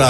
ahora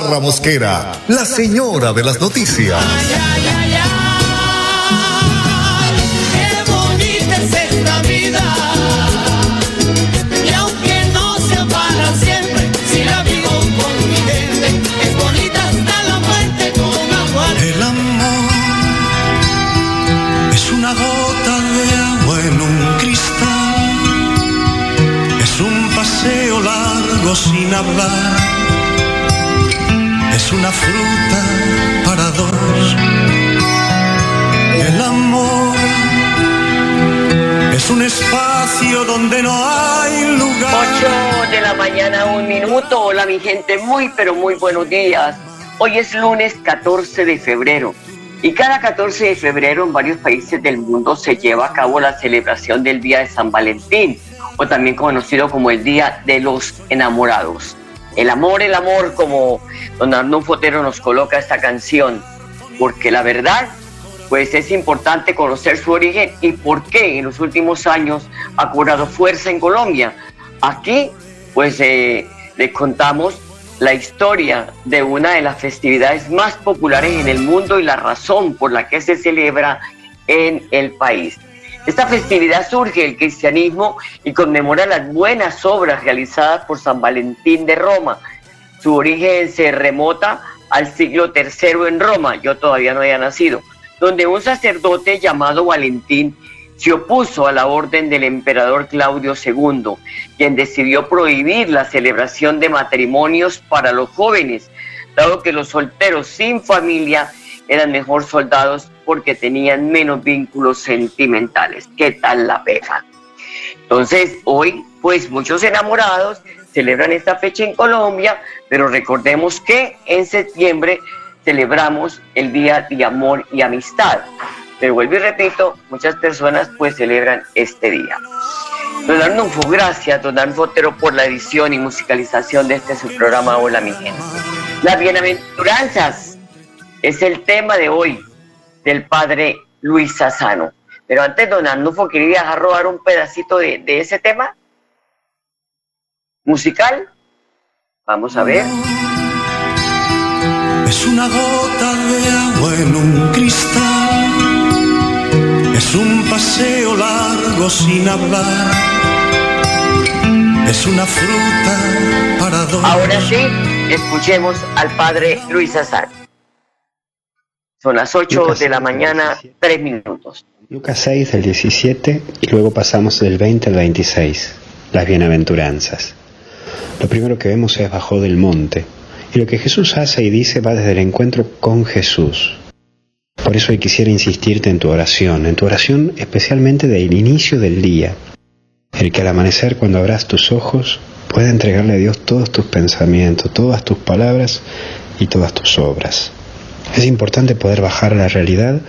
Mosquera, la señora de las noticias. Qué bonita es esta vida. Y aunque no sea para siempre, si la vivo con mi gente, es bonita hasta la muerte con agua. El amor es una gota de agua en un cristal. Es un paseo largo sin hablar. Hola mi gente, muy pero muy buenos días. Hoy es lunes 14 de febrero y cada 14 de febrero en varios países del mundo se lleva a cabo la celebración del Día de San Valentín o también conocido como el Día de los Enamorados. El amor, el amor, como don Arnulfo Fotero nos coloca esta canción, porque la verdad pues es importante conocer su origen y por qué en los últimos años ha cobrado fuerza en Colombia. Aquí, pues eh, les contamos la historia de una de las festividades más populares en el mundo y la razón por la que se celebra en el país. Esta festividad surge del cristianismo y conmemora las buenas obras realizadas por San Valentín de Roma. Su origen se remota al siglo III en Roma, yo todavía no había nacido donde un sacerdote llamado Valentín se opuso a la orden del emperador Claudio II, quien decidió prohibir la celebración de matrimonios para los jóvenes, dado que los solteros sin familia eran mejor soldados porque tenían menos vínculos sentimentales. ¿Qué tal la pega? Entonces, hoy, pues muchos enamorados celebran esta fecha en Colombia, pero recordemos que en septiembre celebramos el Día de Amor y Amistad. Pero vuelvo y repito, muchas personas pues celebran este día. Don Arnulfo, gracias, don Arnulfo Otero, por la edición y musicalización de este su programa Hola mi gente. Las bienaventuranzas es el tema de hoy del padre Luis Sassano. Pero antes, don Arnulfo, quería dejar robar un pedacito de, de ese tema musical. Vamos a ver. Es una gota de agua en un cristal. Es un paseo largo sin hablar. Es una fruta para dos. Ahora sí, escuchemos al padre Luis Azar. Son las 8 Lucas de la 6, mañana, 17. 3 minutos. Lucas 6 del 17 y luego pasamos del 20 al 26, las bienaventuranzas. Lo primero que vemos es bajo del monte. Y lo que Jesús hace y dice va desde el encuentro con Jesús. Por eso hoy quisiera insistirte en tu oración, en tu oración especialmente del inicio del día. El que al amanecer cuando abras tus ojos pueda entregarle a Dios todos tus pensamientos, todas tus palabras y todas tus obras. Es importante poder bajar a la realidad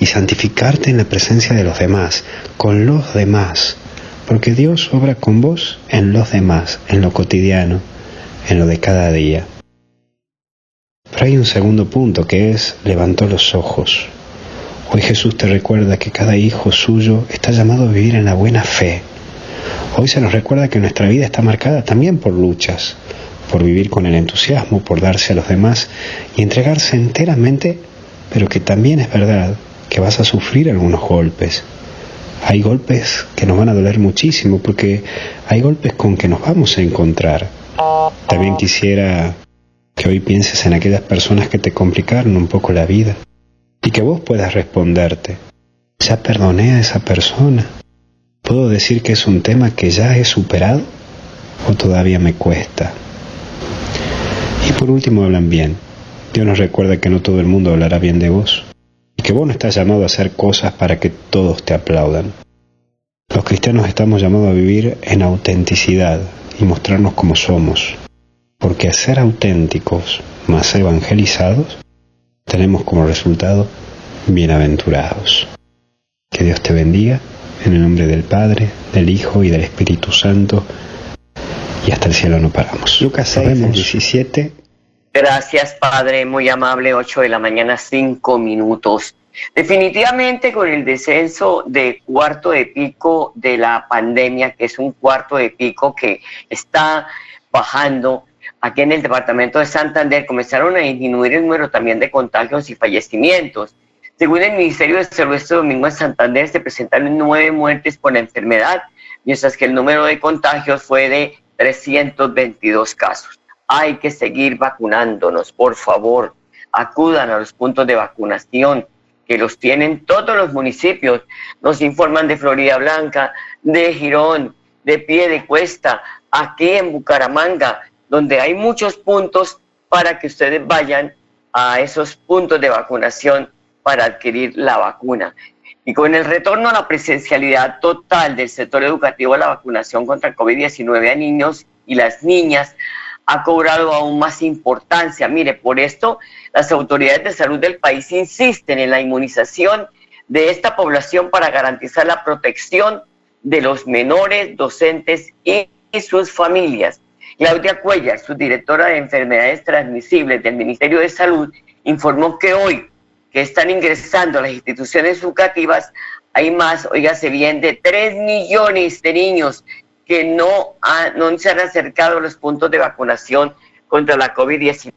y santificarte en la presencia de los demás, con los demás, porque Dios obra con vos en los demás, en lo cotidiano, en lo de cada día. Pero hay un segundo punto que es levantó los ojos. Hoy Jesús te recuerda que cada hijo suyo está llamado a vivir en la buena fe. Hoy se nos recuerda que nuestra vida está marcada también por luchas, por vivir con el entusiasmo, por darse a los demás y entregarse enteramente, pero que también es verdad que vas a sufrir algunos golpes. Hay golpes que nos van a doler muchísimo porque hay golpes con que nos vamos a encontrar. También quisiera que hoy pienses en aquellas personas que te complicaron un poco la vida y que vos puedas responderte. Ya perdoné a esa persona. ¿Puedo decir que es un tema que ya he superado o todavía me cuesta? Y por último hablan bien. Dios nos recuerda que no todo el mundo hablará bien de vos y que vos no estás llamado a hacer cosas para que todos te aplaudan. Los cristianos estamos llamados a vivir en autenticidad y mostrarnos como somos, porque ser auténticos más evangelizados, tenemos como resultado bienaventurados. Que Dios te bendiga en el nombre del Padre, del Hijo y del Espíritu Santo. Y hasta el cielo no paramos. Lucas 6, 17. Gracias, Padre, muy amable, 8 de la mañana, 5 minutos. Definitivamente con el descenso de cuarto de pico de la pandemia, que es un cuarto de pico que está bajando, aquí en el departamento de Santander comenzaron a disminuir el número también de contagios y fallecimientos. Según el Ministerio de Salud este domingo en Santander se presentaron nueve muertes por la enfermedad, mientras que el número de contagios fue de 322 casos. Hay que seguir vacunándonos, por favor. Acudan a los puntos de vacunación que los tienen todos los municipios. Nos informan de Florida Blanca, de Girón, de Pie de Cuesta, aquí en Bucaramanga, donde hay muchos puntos para que ustedes vayan a esos puntos de vacunación para adquirir la vacuna. Y con el retorno a la presencialidad total del sector educativo la vacunación contra el COVID-19 a niños y las niñas ha cobrado aún más importancia. Mire, por esto las autoridades de salud del país insisten en la inmunización de esta población para garantizar la protección de los menores, docentes y, sus familias. Claudia Cuellar, subdirectora de enfermedades transmisibles del Ministerio de Salud, informó que hoy que están ingresando a las instituciones educativas, hay más, oígase bien, de 3 millones de niños que no, no se han acercado a los puntos de vacunación contra la COVID-19,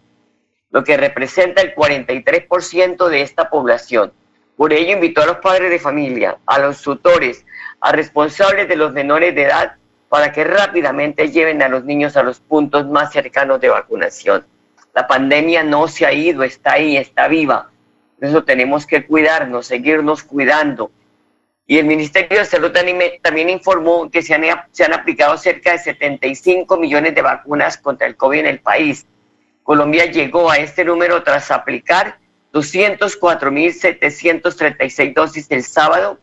lo que representa el 43% de esta población. Por ello invitó a los padres de familia, a los tutores, a responsables de los menores de edad para que rápidamente lleven a los niños a los puntos más cercanos de vacunación. La pandemia no se ha ido, está ahí, está viva eso tenemos que cuidarnos, seguirnos cuidando. Y el Ministerio de Salud también informó que se han, se han aplicado cerca de 75 millones de vacunas contra el COVID en el país. Colombia llegó a este número tras aplicar 204.736 dosis el sábado,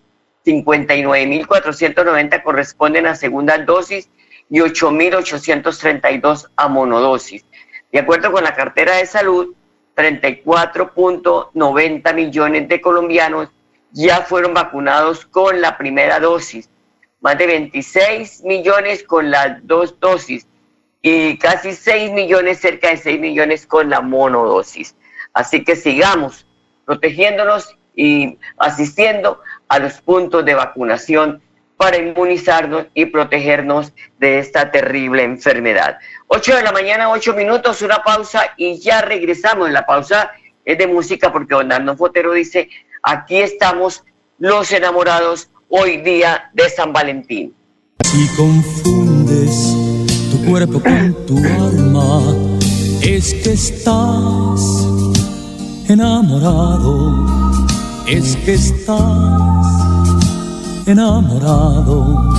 59.490 corresponden a segunda dosis y 8.832 a monodosis. De acuerdo con la cartera de salud, 34.90 millones de colombianos ya fueron vacunados con la primera dosis, más de 26 millones con las dos dosis y casi 6 millones, cerca de 6 millones con la monodosis. Así que sigamos protegiéndonos y asistiendo a los puntos de vacunación para inmunizarnos y protegernos de esta terrible enfermedad. 8 de la mañana, 8 minutos, una pausa y ya regresamos. La pausa es de música porque don Fotero dice, aquí estamos los enamorados hoy día de San Valentín. Si confundes tu cuerpo con tu alma, es que estás enamorado, es que estás enamorado.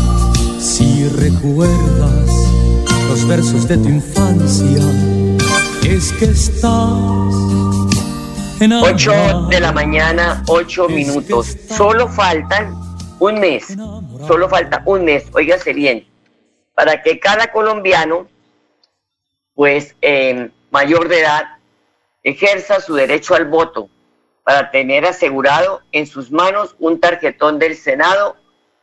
Si recuerdas los versos de tu infancia, es que estás enamorado. 8 de la mañana, 8 minutos. Solo faltan un mes. Solo falta un mes, óigase bien, para que cada colombiano, pues mayor de edad, ejerza su derecho al voto para tener asegurado en sus manos un tarjetón del Senado,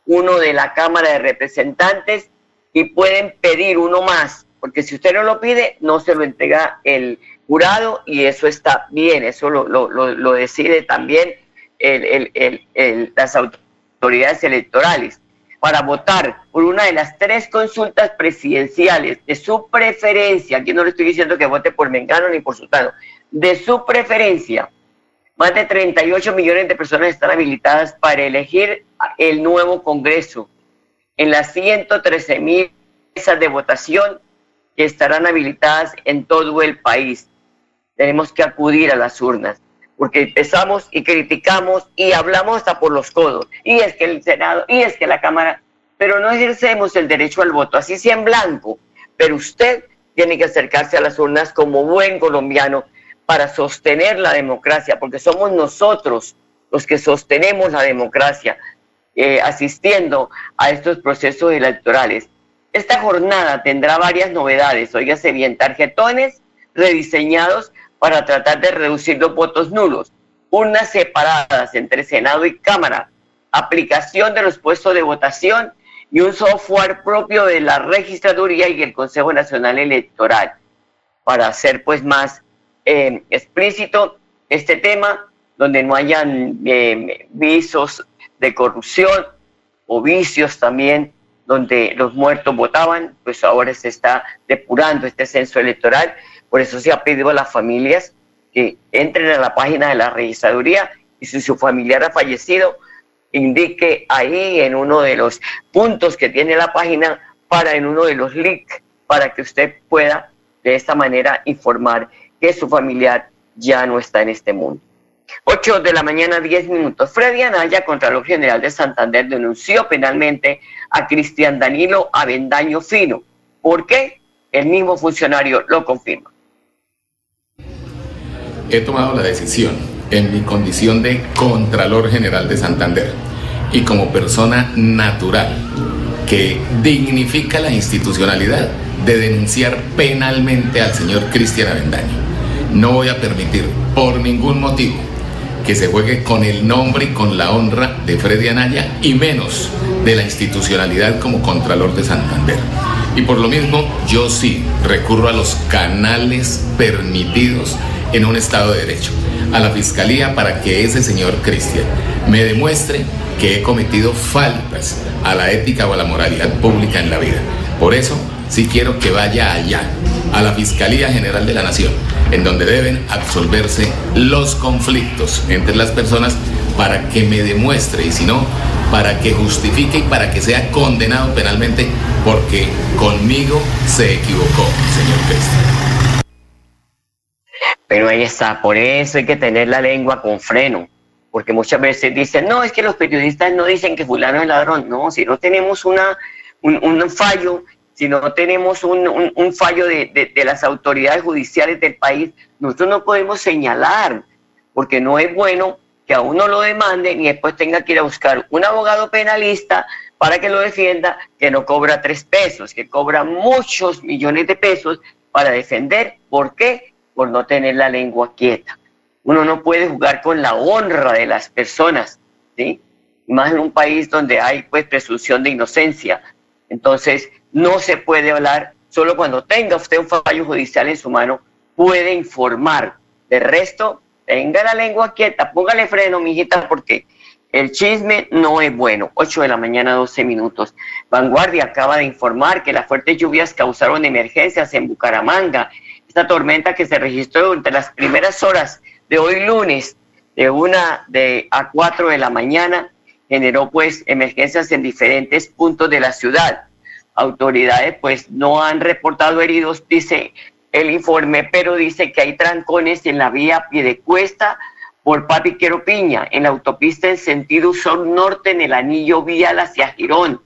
uno de la Cámara de Representantes y pueden pedir uno más, porque si usted no lo pide, no se lo entrega el jurado y eso está bien, eso lo, lo, decide también las autoridades electorales. Para votar por una de las tres consultas presidenciales de su preferencia, aquí no le estoy diciendo que vote por Mengano ni por Sultano, de su preferencia, más de 38 millones de personas están habilitadas para elegir el nuevo Congreso en las 113 mil mesas de votación que estarán habilitadas en todo el país. Tenemos que acudir a las urnas, porque empezamos y criticamos y hablamos hasta por los codos. Y es que el Senado, y es que la Cámara, pero no ejercemos el derecho al voto, así sea en blanco. Pero usted tiene que acercarse a las urnas como buen colombiano para sostener la democracia, porque somos nosotros los que sostenemos la democracia eh, asistiendo a estos procesos electorales. Esta jornada tendrá varias novedades, óigase bien, tarjetones rediseñados para tratar de reducir los votos nulos, urnas separadas entre Senado y Cámara, aplicación de los puestos de votación y un software propio de la registraduría y el Consejo Nacional Electoral. Para hacer pues más eh, explícito este tema, donde no hayan eh, visos de corrupción o vicios también donde los muertos votaban, pues ahora se está depurando este censo electoral. Por eso se ha pedido a las familias que entren a la página de la registraduría y si su familiar ha fallecido, indique ahí en uno de los puntos que tiene la página para en uno de los links para que usted pueda de esta manera informar que su familiar ya no está en este mundo. 8 de la mañana, 10 minutos. Freddy Anaya, Contralor General de Santander, denunció penalmente a Cristian Danilo Avendaño Fino. ¿Por qué? El mismo funcionario lo confirma. He tomado la decisión en mi condición de Contralor General de Santander y como persona natural que dignifica la institucionalidad de denunciar penalmente al señor Cristian Avendaño. No voy a permitir por ningún motivo que se juegue con el nombre y con la honra de Freddy Anaya y menos de la institucionalidad como Contralor de Santander. Y por lo mismo, yo sí recurro a los canales permitidos en un Estado de Derecho, a la Fiscalía para que ese señor Cristian me demuestre que he cometido faltas a la ética o a la moralidad pública en la vida. Por eso, sí quiero que vaya allá, a la Fiscalía General de la Nación, en donde deben absolverse los conflictos entre las personas para que me demuestre y si no, para que justifique y para que sea condenado penalmente porque conmigo se equivocó, señor Cristian. Pero ahí está, por eso hay que tener la lengua con freno, porque muchas veces dicen, no, es que los periodistas no dicen que fulano es ladrón, no, si no tenemos una, un, un fallo si no tenemos un, fallo de, de, las autoridades judiciales del país, nosotros no podemos señalar, porque no es bueno que a uno lo demanden y después tenga que ir a buscar un abogado penalista para que lo defienda, que no cobra tres pesos, que cobra muchos millones de pesos para defender. ¿Por qué? Por no tener la lengua quieta. Uno no puede jugar con la honra de las personas, ¿sí? Más en un país donde hay pues presunción de inocencia. Entonces, no se puede hablar, solo cuando tenga usted un fallo judicial en su mano puede informar. De resto, tenga la lengua quieta, póngale freno, mijita, porque el chisme no es bueno. 8 de la mañana, 12 minutos. Vanguardia acaba de informar que las fuertes lluvias causaron emergencias en Bucaramanga. Esta tormenta que se registró durante las primeras horas de hoy lunes, de una de a 4 de la mañana, generó pues emergencias en diferentes puntos de la ciudad. Autoridades pues no han reportado heridos, dice el informe, pero dice que hay trancones en la vía Piedecuesta por Papiquero Piña, en la autopista en sentido sur-norte en el anillo vial hacia Girón,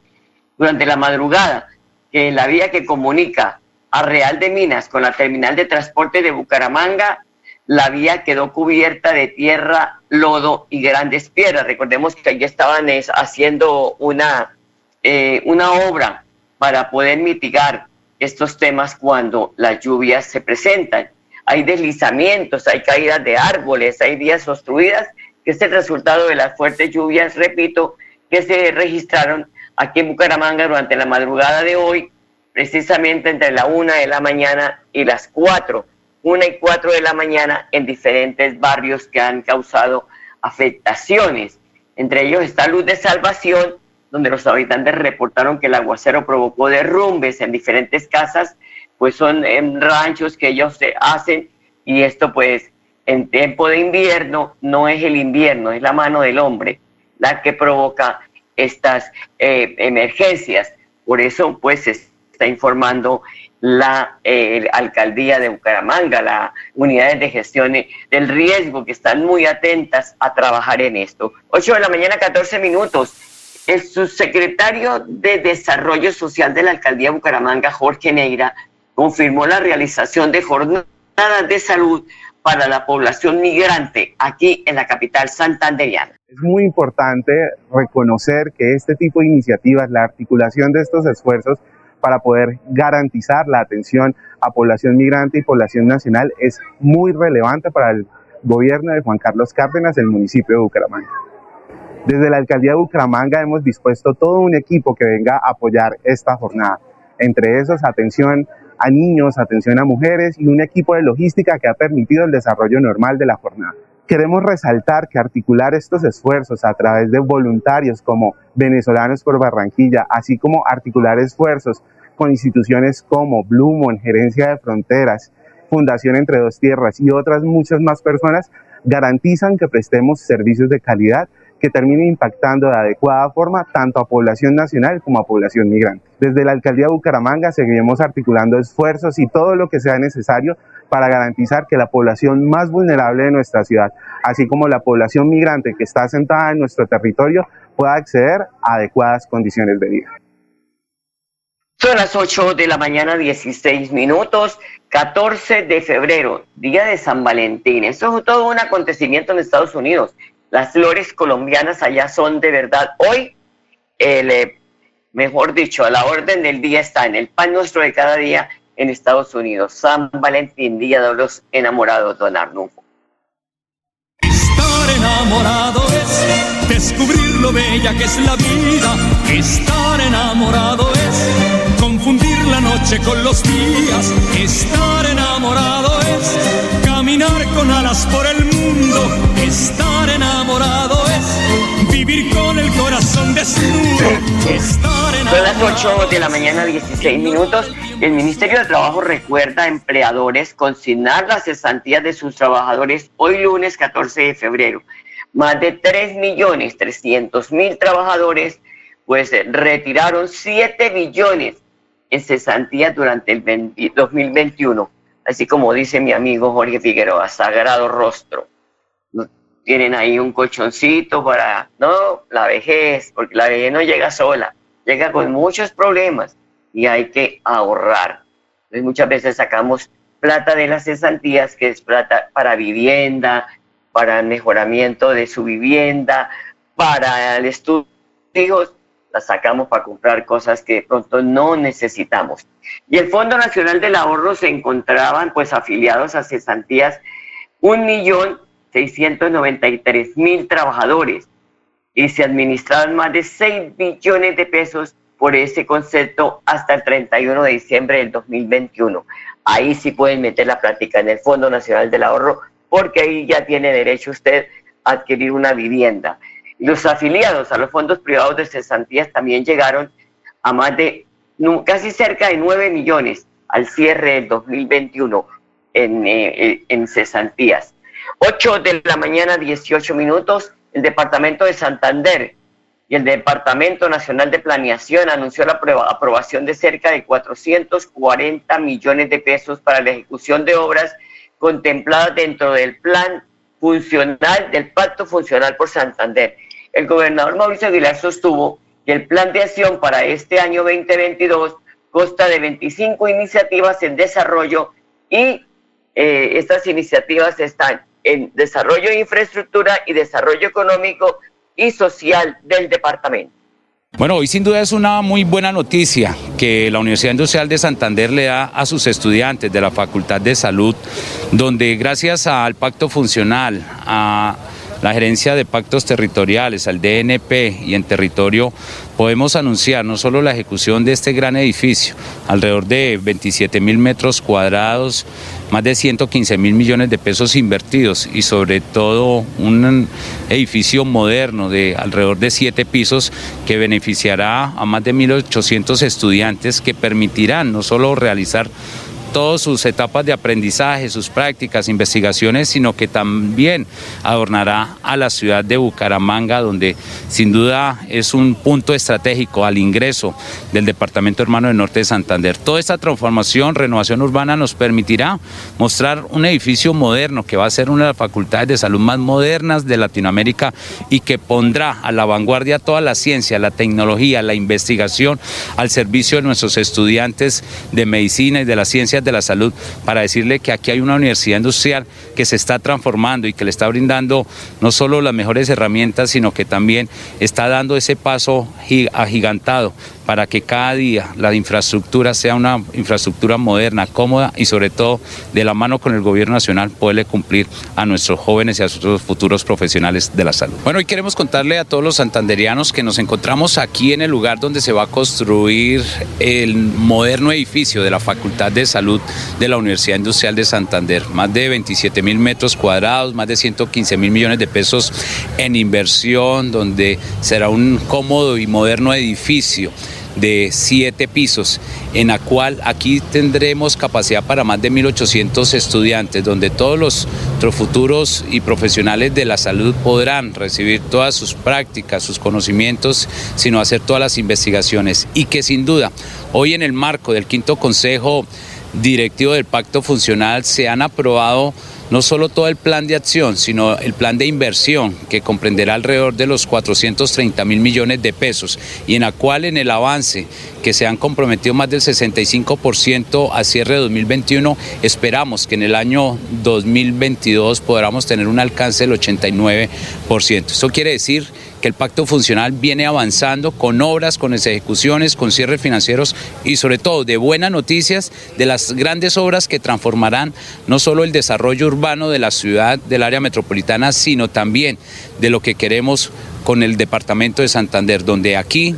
durante la madrugada, en la vía que comunica a Real de Minas con la terminal de transporte de Bucaramanga, la vía quedó cubierta de tierra, lodo y grandes piedras. Recordemos que allí estaban haciendo una, eh, una obra para poder mitigar estos temas cuando las lluvias se presentan. Hay deslizamientos, hay caídas de árboles, hay vías obstruidas, que es el resultado de las fuertes lluvias, repito, que se registraron aquí en Bucaramanga durante la madrugada de hoy, precisamente entre la una de la mañana y las cuatro, una y cuatro de la mañana en diferentes barrios que han causado afectaciones. Entre ellos está Luz de Salvación, donde los habitantes reportaron que el aguacero provocó derrumbes en diferentes casas, pues son en ranchos que ellos se hacen y esto pues en tiempo de invierno no es el invierno, es la mano del hombre la que provoca estas eh, emergencias. Por eso pues se está informando la eh, alcaldía de Bucaramanga, las unidades de gestión del riesgo que están muy atentas a trabajar en esto. 8 de la mañana, 14 minutos. El subsecretario de Desarrollo Social de la Alcaldía de Bucaramanga, Jorge Neira, confirmó la realización de jornadas de salud para la población migrante aquí en la capital santanderiana. Es muy importante reconocer que este tipo de iniciativas, la articulación de estos esfuerzos, para poder garantizar la atención a población migrante y población nacional es muy relevante para el gobierno de Juan Carlos Cárdenas del municipio de Bucaramanga. Desde la alcaldía de Bucaramanga hemos dispuesto todo un equipo que venga a apoyar esta jornada. Entre esos, atención a niños, atención a mujeres y un equipo de logística que ha permitido el desarrollo normal de la jornada. Queremos resaltar que articular estos esfuerzos a través de voluntarios como Venezolanos por Barranquilla, así como articular esfuerzos con instituciones como Blumon, Gerencia de Fronteras, Fundación Entre Dos Tierras y otras muchas más personas, garantizan que prestemos servicios de calidad que termine impactando de adecuada forma tanto a población nacional como a población migrante. Desde la alcaldía de Bucaramanga seguiremos articulando esfuerzos y todo lo que sea necesario para garantizar que la población más vulnerable de nuestra ciudad, así como la población migrante que está asentada en nuestro territorio, pueda acceder a adecuadas condiciones de vida. Son las 8 de la mañana, 16 minutos, 14 de febrero, día de San Valentín. Eso es todo un acontecimiento en Estados Unidos. Las flores colombianas allá son de verdad. Hoy, el, eh, mejor dicho, a la orden del día está en el pan nuestro de cada día en Estados Unidos. San Valentín, Día de los Enamorados, don Arnulfo. Estar enamorado es descubrir lo bella que es la vida. Estar enamorado es confundir la noche con los días. Estar enamorado es caminar con alas por el mundo. Estar enamorado es vivir con Son las 8 de la mañana, 16 minutos. El Ministerio de Trabajo recuerda a empleadores consignar las cesantías de sus trabajadores hoy lunes 14 de febrero. Más de 3 millones 300 mil trabajadores pues retiraron 7 billones en cesantías durante el 20 2021 así como dice mi amigo Jorge Figueroa, sagrado rostro. Tienen ahí un colchoncito para, no, la vejez, porque la vejez no llega sola, llega con muchos problemas y hay que ahorrar. Entonces muchas veces sacamos plata de las cesantías, que es plata para vivienda, para mejoramiento de su vivienda, para el estudio la sacamos para comprar cosas que de pronto no necesitamos. Y el Fondo Nacional del Ahorro se encontraban pues afiliados a cesantías un millón tres mil trabajadores y se administraban más de 6 billones de pesos por ese concepto hasta el 31 de diciembre del 2021. Ahí sí pueden meter la práctica en el Fondo Nacional del Ahorro porque ahí ya tiene derecho usted a adquirir una vivienda. Los afiliados a los fondos privados de cesantías también llegaron a más de casi cerca de 9 millones al cierre del 2021 en, eh, eh, en cesantías. 8 de la mañana, 18 minutos, el Departamento de Santander y el Departamento Nacional de Planeación anunció la aprobación de cerca de 440 millones de pesos para la ejecución de obras contempladas dentro del plan funcional del Pacto Funcional por Santander. El gobernador Mauricio Aguilar sostuvo que el plan de acción para este año 2022 consta de 25 iniciativas en desarrollo y eh, estas iniciativas están en desarrollo de infraestructura y desarrollo económico y social del departamento. Bueno, hoy sin duda es una muy buena noticia que la Universidad Industrial de Santander le da a sus estudiantes de la Facultad de Salud, donde gracias al pacto funcional, a la gerencia de pactos territoriales, al DNP y en territorio, podemos anunciar no solo la ejecución de este gran edificio, alrededor de 27 mil metros cuadrados, más de 115 mil millones de pesos invertidos y sobre todo un edificio moderno de alrededor de siete pisos que beneficiará a más de 1.800 estudiantes que permitirán no solo realizar todas sus etapas de aprendizaje, sus prácticas, investigaciones, sino que también adornará a la ciudad de Bucaramanga, donde sin duda es un punto estratégico al ingreso del Departamento Hermano del Norte de Santander. Toda esta transformación, renovación urbana nos permitirá mostrar un edificio moderno que va a ser una de las facultades de salud más modernas de Latinoamérica y que pondrá a la vanguardia toda la ciencia, la tecnología, la investigación al servicio de nuestros estudiantes de medicina y de las ciencias de la salud para decirle que aquí hay una universidad industrial que se está transformando y que le está brindando no solo las mejores herramientas, sino que también está dando ese paso agigantado para que cada día la infraestructura sea una infraestructura moderna, cómoda y sobre todo de la mano con el gobierno nacional poderle cumplir a nuestros jóvenes y a nuestros futuros profesionales de la salud. Bueno, hoy queremos contarle a todos los santanderianos que nos encontramos aquí en el lugar donde se va a construir el moderno edificio de la Facultad de Salud de la Universidad Industrial de Santander. Más de 27 mil metros cuadrados, más de 115 mil millones de pesos en inversión, donde será un cómodo y moderno edificio de siete pisos, en la cual aquí tendremos capacidad para más de 1.800 estudiantes, donde todos los futuros y profesionales de la salud podrán recibir todas sus prácticas, sus conocimientos, sino hacer todas las investigaciones. Y que sin duda, hoy en el marco del quinto consejo directivo del pacto funcional se han aprobado no solo todo el plan de acción, sino el plan de inversión que comprenderá alrededor de los 430 mil millones de pesos y en la cual en el avance que se han comprometido más del 65% a cierre de 2021, esperamos que en el año 2022 podamos tener un alcance del 89%. Eso quiere decir que el pacto funcional viene avanzando con obras, con ejecuciones, con cierres financieros y sobre todo de buenas noticias de las grandes obras que transformarán no solo el desarrollo urbano de la ciudad, del área metropolitana, sino también de lo que queremos con el departamento de Santander, donde aquí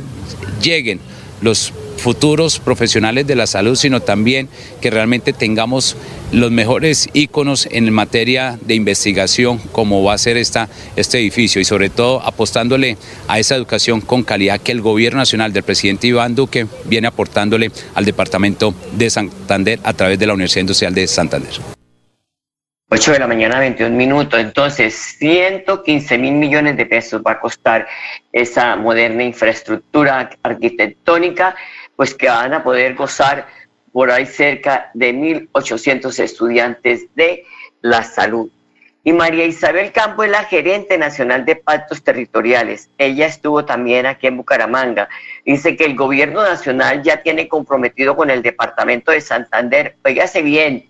lleguen los futuros profesionales de la salud, sino también que realmente tengamos los mejores íconos en materia de investigación, como va a ser esta, este edificio, y sobre todo apostándole a esa educación con calidad que el gobierno nacional del presidente Iván Duque viene aportándole al departamento de Santander a través de la Universidad Industrial de Santander. 8 de la mañana, 21 minutos. Entonces, 115 mil millones de pesos va a costar esa moderna infraestructura arquitectónica, pues que van a poder gozar por ahí cerca de 1.800 estudiantes de la salud. Y María Isabel Campo es la gerente nacional de pactos territoriales. Ella estuvo también aquí en Bucaramanga. Dice que el gobierno nacional ya tiene comprometido con el departamento de Santander, oígase bien,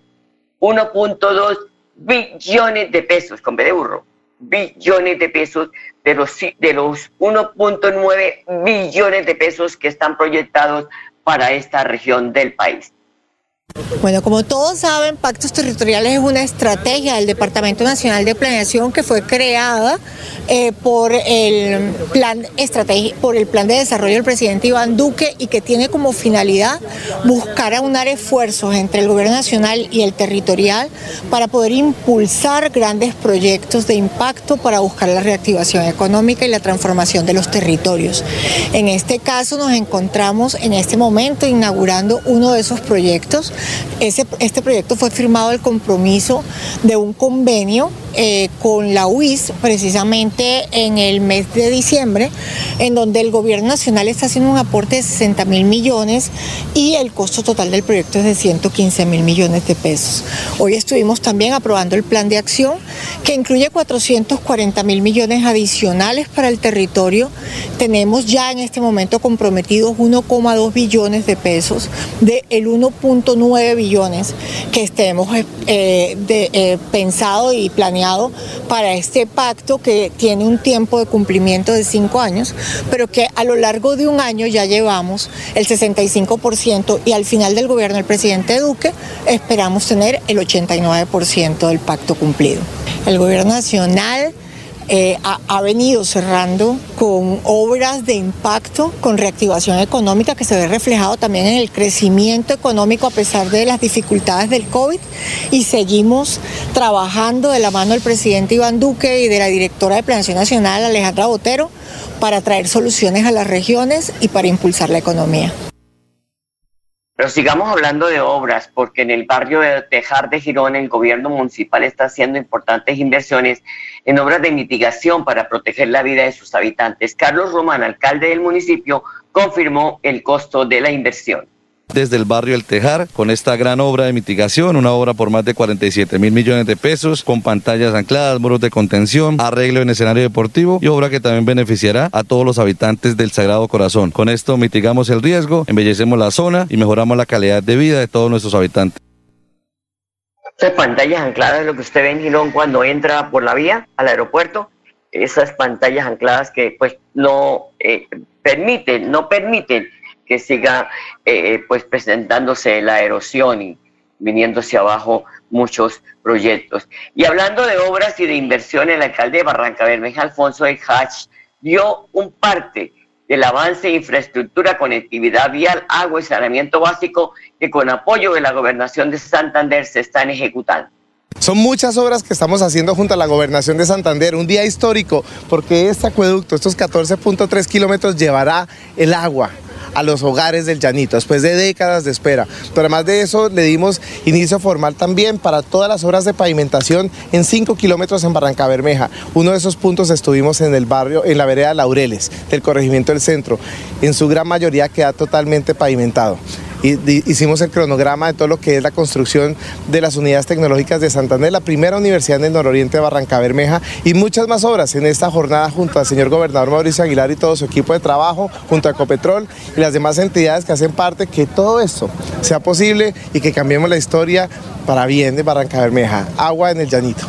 1.2 billones de pesos, con B de burro, billones de pesos de los, de los 1.9 billones de pesos que están proyectados para esta región del país. Bueno, como todos saben, Pactos Territoriales es una estrategia del Departamento Nacional de Planeación que fue creada eh, por, el plan por el plan de desarrollo del presidente Iván Duque y que tiene como finalidad buscar aunar esfuerzos entre el gobierno nacional y el territorial para poder impulsar grandes proyectos de impacto para buscar la reactivación económica y la transformación de los territorios. En este caso nos encontramos en este momento inaugurando uno de esos proyectos este proyecto fue firmado el compromiso de un convenio eh, con la UIS precisamente en el mes de diciembre, en donde el gobierno nacional está haciendo un aporte de 60 mil millones y el costo total del proyecto es de 115 mil millones de pesos. Hoy estuvimos también aprobando el plan de acción que incluye 440 mil millones adicionales para el territorio. Tenemos ya en este momento comprometidos 1,2 billones de pesos del el 1.9 billones que estemos eh, eh, pensado y planeado para este pacto que tiene un tiempo de cumplimiento de cinco años, pero que a lo largo de un año ya llevamos el 65% y al final del gobierno del presidente Duque esperamos tener el 89% del pacto cumplido. El gobierno nacional eh, ha, venido cerrando con obras de impacto, con reactivación económica que se ve reflejado también en el crecimiento económico a pesar de las dificultades del COVID y seguimos trabajando de la mano del presidente Iván Duque y de la directora de Planeación Nacional Alejandra Botero para traer soluciones a las regiones y para impulsar la economía. Pero sigamos hablando de obras, porque en el barrio de Tejar de Girón el gobierno municipal está haciendo importantes inversiones en obras de mitigación para proteger la vida de sus habitantes. Carlos Román, alcalde del municipio, confirmó el costo de la inversión desde el barrio El Tejar con esta gran obra de mitigación, una obra por más de 47 mil millones de pesos, con pantallas ancladas, muros de contención, arreglo en escenario deportivo y obra que también beneficiará a todos los habitantes del Sagrado Corazón. Con esto mitigamos el riesgo, embellecemos la zona y mejoramos la calidad de vida de todos nuestros habitantes. Esas pantallas ancladas es lo que usted ve en Girón cuando entra por la vía al aeropuerto. Esas pantallas ancladas que pues no eh, permiten, no permiten que siga eh, pues presentándose la erosión y viniéndose abajo muchos proyectos. Y hablando de obras y de inversión, el alcalde de Barranca Bermeja, Alfonso de Hatch, dio un parte del avance de infraestructura, conectividad vial, agua y saneamiento básico que con apoyo de la gobernación de Santander se están ejecutando. Son muchas obras que estamos haciendo junto a la gobernación de Santander, un día histórico, porque este acueducto, estos 14.3 kilómetros, llevará el agua a los hogares del Llanito, después de décadas de espera. Pero además de eso, le dimos inicio formal también para todas las obras de pavimentación en 5 kilómetros en Barranca Bermeja. Uno de esos puntos estuvimos en el barrio, en la vereda Laureles, del corregimiento del centro. En su gran mayoría queda totalmente pavimentado hicimos el cronograma de todo lo que es la construcción de las unidades tecnológicas de Santander, la primera universidad en el nororiente de Barranca Bermeja y muchas más obras en esta jornada junto al señor gobernador Mauricio Aguilar y todo su equipo de trabajo, junto a Ecopetrol y las demás entidades que hacen parte, que todo esto sea posible y que cambiemos la historia para bien de Barranca Bermeja. Agua en el llanito.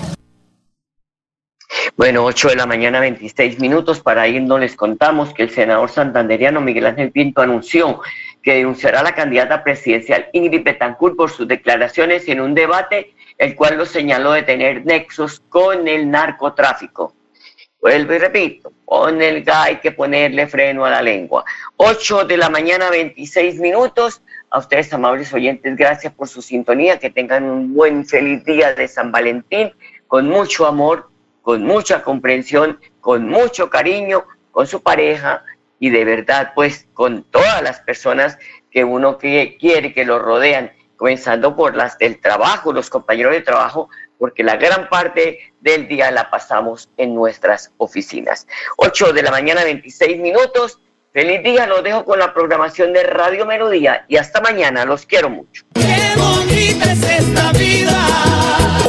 Bueno, 8 de la mañana, 26 minutos. Para irnos les contamos que el senador santanderiano Miguel Ángel Pinto anunció que denunciará a la candidata presidencial Ingrid Betancourt por sus declaraciones en un debate, el cual lo señaló de tener nexos con el narcotráfico. Vuelvo y repito, con el hay que ponerle freno a la lengua. 8 de la mañana, 26 minutos. A ustedes, amables oyentes, gracias por su sintonía. Que tengan un buen, feliz día de San Valentín, con mucho amor, con mucha comprensión, con mucho cariño, con su pareja y de verdad, pues con todas las personas que uno quiere que lo rodean, comenzando por las del trabajo, los compañeros de trabajo, porque la gran parte del día la pasamos en nuestras oficinas. 8 de la mañana, 26 minutos. Feliz día, los dejo con la programación de Radio Melodía y hasta mañana, los quiero mucho. Qué bonita es esta vida.